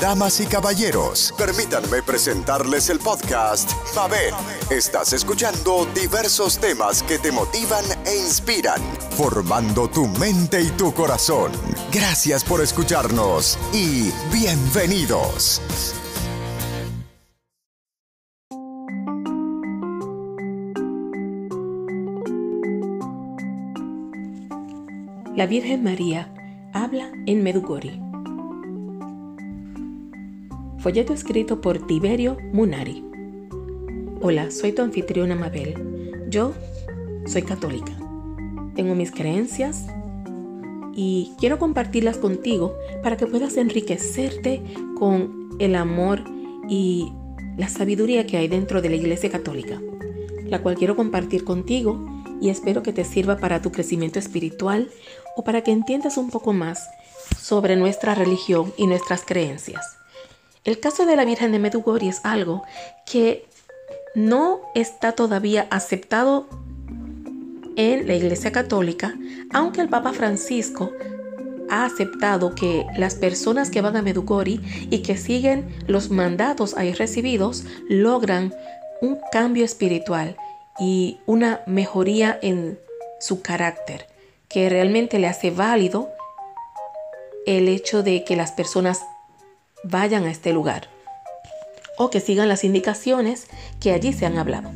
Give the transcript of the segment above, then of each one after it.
Damas y caballeros, permítanme presentarles el podcast Mabel. Estás escuchando diversos temas que te motivan e inspiran, formando tu mente y tu corazón. Gracias por escucharnos y bienvenidos. La Virgen María habla en Medugori. Folleto escrito por Tiberio Munari. Hola, soy tu anfitriona Mabel. Yo soy católica. Tengo mis creencias y quiero compartirlas contigo para que puedas enriquecerte con el amor y la sabiduría que hay dentro de la Iglesia Católica, la cual quiero compartir contigo y espero que te sirva para tu crecimiento espiritual o para que entiendas un poco más sobre nuestra religión y nuestras creencias. El caso de la Virgen de Medugori es algo que no está todavía aceptado en la Iglesia Católica, aunque el Papa Francisco ha aceptado que las personas que van a Medugori y que siguen los mandatos ahí recibidos logran un cambio espiritual y una mejoría en su carácter que realmente le hace válido el hecho de que las personas vayan a este lugar o que sigan las indicaciones que allí se han hablado.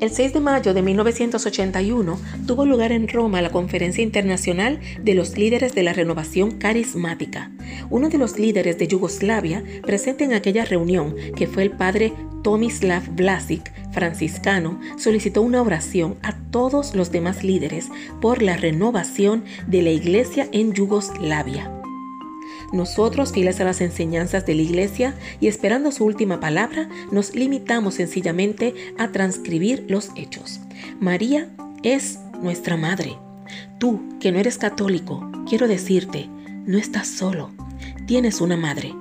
El 6 de mayo de 1981 tuvo lugar en Roma la Conferencia Internacional de los Líderes de la Renovación Carismática. Uno de los líderes de Yugoslavia presente en aquella reunión, que fue el padre Tomislav Vlasic, franciscano, solicitó una oración a todos los demás líderes por la renovación de la iglesia en Yugoslavia. Nosotros, fieles a las enseñanzas de la Iglesia y esperando su última palabra, nos limitamos sencillamente a transcribir los hechos. María es nuestra Madre. Tú, que no eres católico, quiero decirte, no estás solo. Tienes una madre.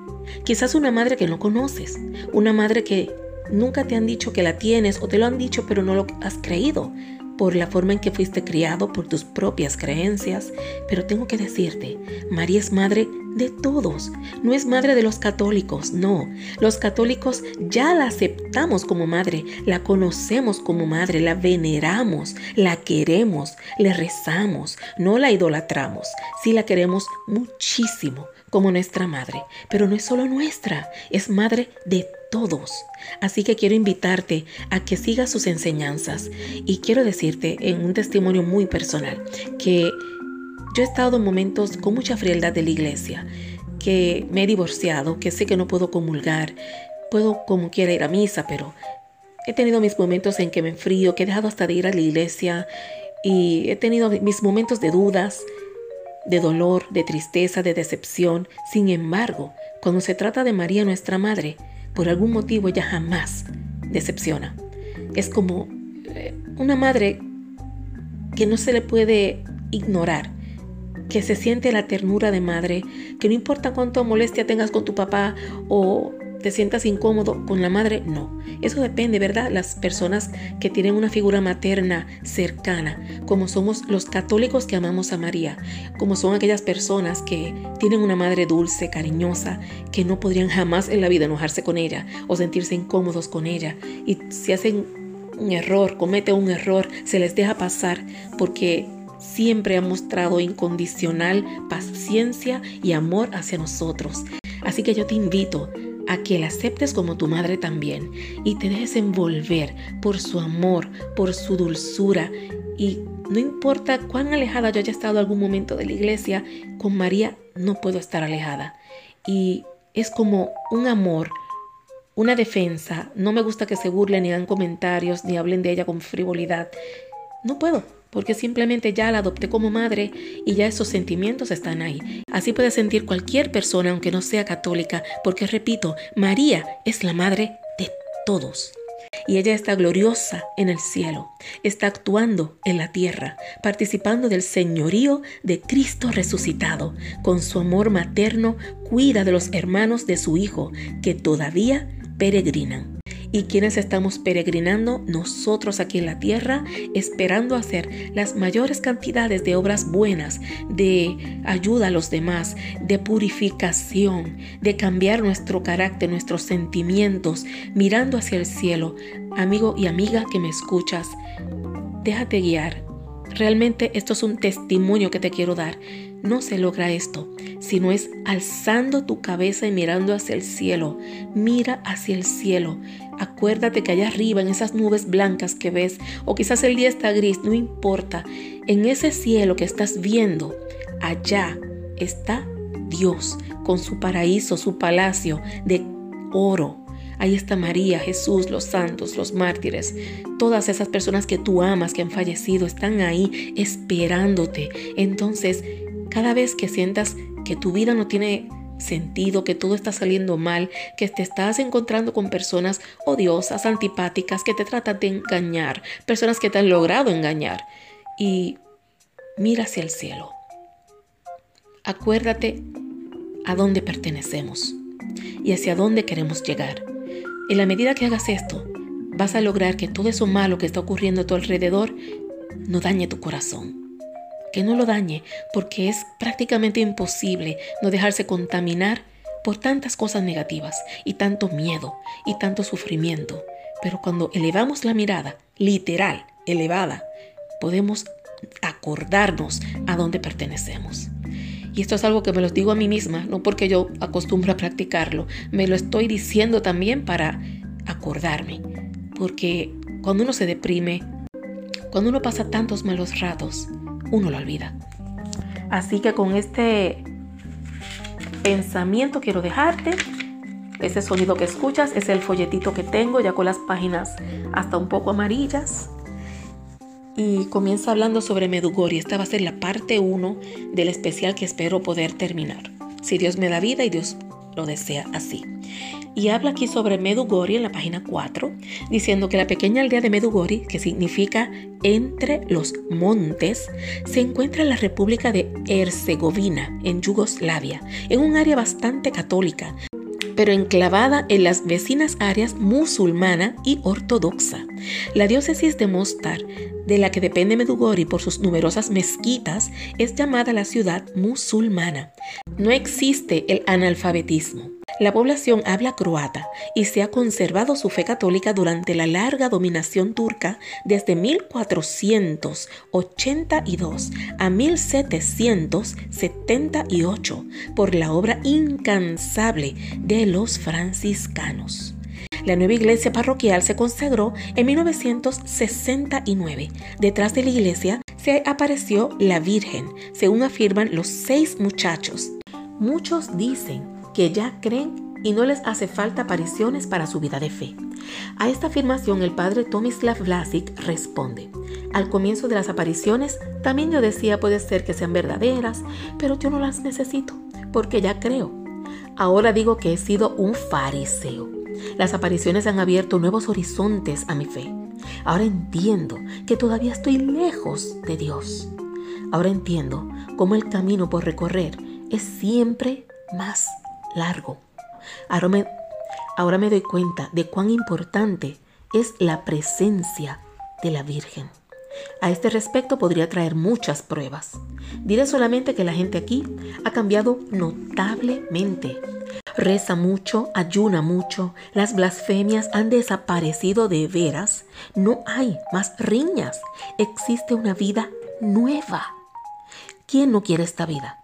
Quizás una madre que no conoces, una madre que nunca te han dicho que la tienes o te lo han dicho pero no lo has creído por la forma en que fuiste criado, por tus propias creencias, pero tengo que decirte, María es madre de todos, no es madre de los católicos, no, los católicos ya la aceptamos como madre, la conocemos como madre, la veneramos, la queremos, le rezamos, no la idolatramos, sí la queremos muchísimo como nuestra madre, pero no es solo nuestra, es madre de todos. Así que quiero invitarte a que sigas sus enseñanzas. Y quiero decirte en un testimonio muy personal que yo he estado en momentos con mucha frialdad de la iglesia, que me he divorciado, que sé que no puedo comulgar, puedo como quiera ir a misa, pero he tenido mis momentos en que me enfrío, que he dejado hasta de ir a la iglesia y he tenido mis momentos de dudas, de dolor, de tristeza, de decepción. Sin embargo, cuando se trata de María nuestra Madre, por algún motivo ella jamás decepciona. Es como eh, una madre que no se le puede ignorar, que se siente la ternura de madre, que no importa cuánto molestia tengas con tu papá o te sientas incómodo con la madre, no. Eso depende, ¿verdad? Las personas que tienen una figura materna cercana, como somos los católicos que amamos a María, como son aquellas personas que tienen una madre dulce, cariñosa, que no podrían jamás en la vida enojarse con ella o sentirse incómodos con ella. Y si hacen un error, comete un error, se les deja pasar porque siempre ha mostrado incondicional paciencia y amor hacia nosotros. Así que yo te invito a que la aceptes como tu madre también y te dejes envolver por su amor, por su dulzura y no importa cuán alejada yo haya estado algún momento de la iglesia, con María no puedo estar alejada. Y es como un amor, una defensa. No me gusta que se burlen ni hagan comentarios ni hablen de ella con frivolidad. No puedo, porque simplemente ya la adopté como madre y ya esos sentimientos están ahí. Así puede sentir cualquier persona aunque no sea católica, porque repito, María es la madre de todos. Y ella está gloriosa en el cielo, está actuando en la tierra, participando del señorío de Cristo resucitado. Con su amor materno cuida de los hermanos de su Hijo que todavía peregrinan. Y quienes estamos peregrinando nosotros aquí en la tierra, esperando hacer las mayores cantidades de obras buenas, de ayuda a los demás, de purificación, de cambiar nuestro carácter, nuestros sentimientos, mirando hacia el cielo. Amigo y amiga que me escuchas, déjate guiar. Realmente esto es un testimonio que te quiero dar. No se logra esto, sino es alzando tu cabeza y mirando hacia el cielo. Mira hacia el cielo. Acuérdate que allá arriba, en esas nubes blancas que ves, o quizás el día está gris, no importa. En ese cielo que estás viendo, allá está Dios con su paraíso, su palacio de oro. Ahí está María, Jesús, los santos, los mártires. Todas esas personas que tú amas, que han fallecido, están ahí esperándote. Entonces, cada vez que sientas que tu vida no tiene sentido, que todo está saliendo mal, que te estás encontrando con personas odiosas, antipáticas, que te tratan de engañar, personas que te han logrado engañar. Y mira hacia el cielo. Acuérdate a dónde pertenecemos y hacia dónde queremos llegar. En la medida que hagas esto, vas a lograr que todo eso malo que está ocurriendo a tu alrededor no dañe tu corazón que no lo dañe, porque es prácticamente imposible no dejarse contaminar por tantas cosas negativas y tanto miedo y tanto sufrimiento. Pero cuando elevamos la mirada, literal, elevada, podemos acordarnos a dónde pertenecemos. Y esto es algo que me lo digo a mí misma, no porque yo acostumbro a practicarlo, me lo estoy diciendo también para acordarme. Porque cuando uno se deprime, cuando uno pasa tantos malos ratos, uno lo olvida. Así que con este pensamiento quiero dejarte. Ese sonido que escuchas es el folletito que tengo ya con las páginas hasta un poco amarillas. Y comienza hablando sobre Medugori. Esta va a ser la parte 1 del especial que espero poder terminar. Si Dios me da vida y Dios lo desea así y habla aquí sobre Medugori en la página 4, diciendo que la pequeña aldea de Medugori, que significa entre los montes, se encuentra en la República de Herzegovina, en Yugoslavia, en un área bastante católica, pero enclavada en las vecinas áreas musulmana y ortodoxa. La diócesis de Mostar, de la que depende Medugori por sus numerosas mezquitas, es llamada la ciudad musulmana. No existe el analfabetismo. La población habla croata y se ha conservado su fe católica durante la larga dominación turca desde 1482 a 1778 por la obra incansable de los franciscanos. La nueva iglesia parroquial se consagró en 1969. Detrás de la iglesia se apareció la Virgen, según afirman los seis muchachos. Muchos dicen que ya creen y no les hace falta apariciones para su vida de fe. A esta afirmación el padre Tomislav Vlasic responde, al comienzo de las apariciones también yo decía puede ser que sean verdaderas, pero yo no las necesito, porque ya creo. Ahora digo que he sido un fariseo. Las apariciones han abierto nuevos horizontes a mi fe. Ahora entiendo que todavía estoy lejos de Dios. Ahora entiendo cómo el camino por recorrer es siempre más largo. Ahora me, ahora me doy cuenta de cuán importante es la presencia de la Virgen. A este respecto podría traer muchas pruebas. Diré solamente que la gente aquí ha cambiado notablemente. Reza mucho, ayuna mucho, las blasfemias han desaparecido de veras, no hay más riñas, existe una vida nueva. ¿Quién no quiere esta vida?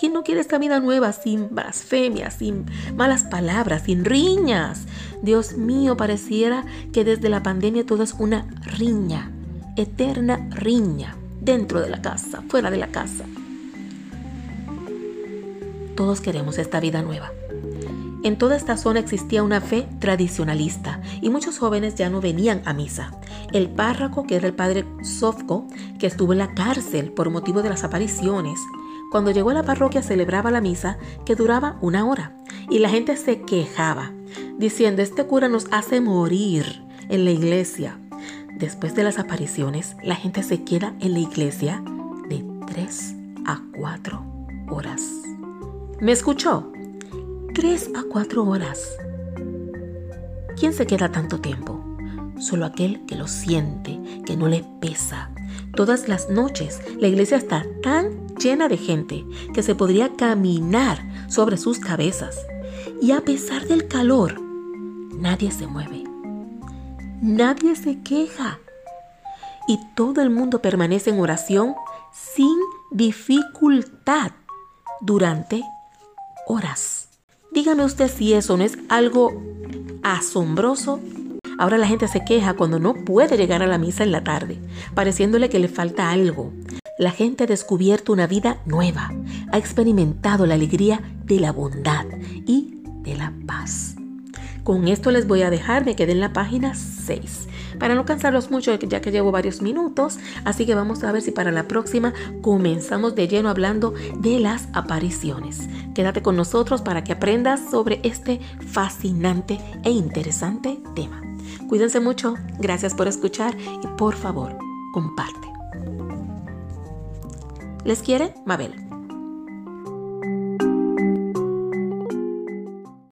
¿Quién no quiere esta vida nueva sin blasfemias, sin malas palabras, sin riñas? Dios mío, pareciera que desde la pandemia todo es una riña, eterna riña, dentro de la casa, fuera de la casa. Todos queremos esta vida nueva. En toda esta zona existía una fe tradicionalista y muchos jóvenes ya no venían a misa. El párroco, que era el padre Sofko, que estuvo en la cárcel por motivo de las apariciones, cuando llegó a la parroquia celebraba la misa que duraba una hora y la gente se quejaba, diciendo, este cura nos hace morir en la iglesia. Después de las apariciones, la gente se queda en la iglesia de 3 a 4 horas. ¿Me escuchó? 3 a 4 horas. ¿Quién se queda tanto tiempo? Solo aquel que lo siente, que no le pesa. Todas las noches la iglesia está tan llena de gente que se podría caminar sobre sus cabezas. Y a pesar del calor, nadie se mueve. Nadie se queja. Y todo el mundo permanece en oración sin dificultad durante horas. Dígame usted si eso no es algo asombroso. Ahora la gente se queja cuando no puede llegar a la misa en la tarde, pareciéndole que le falta algo. La gente ha descubierto una vida nueva, ha experimentado la alegría de la bondad y de la paz. Con esto les voy a dejar, me quedé en la página 6 para no cansarlos mucho ya que llevo varios minutos, así que vamos a ver si para la próxima comenzamos de lleno hablando de las apariciones. Quédate con nosotros para que aprendas sobre este fascinante e interesante tema. Cuídense mucho, gracias por escuchar y por favor, comparte. ¿Les quiere? Mabel.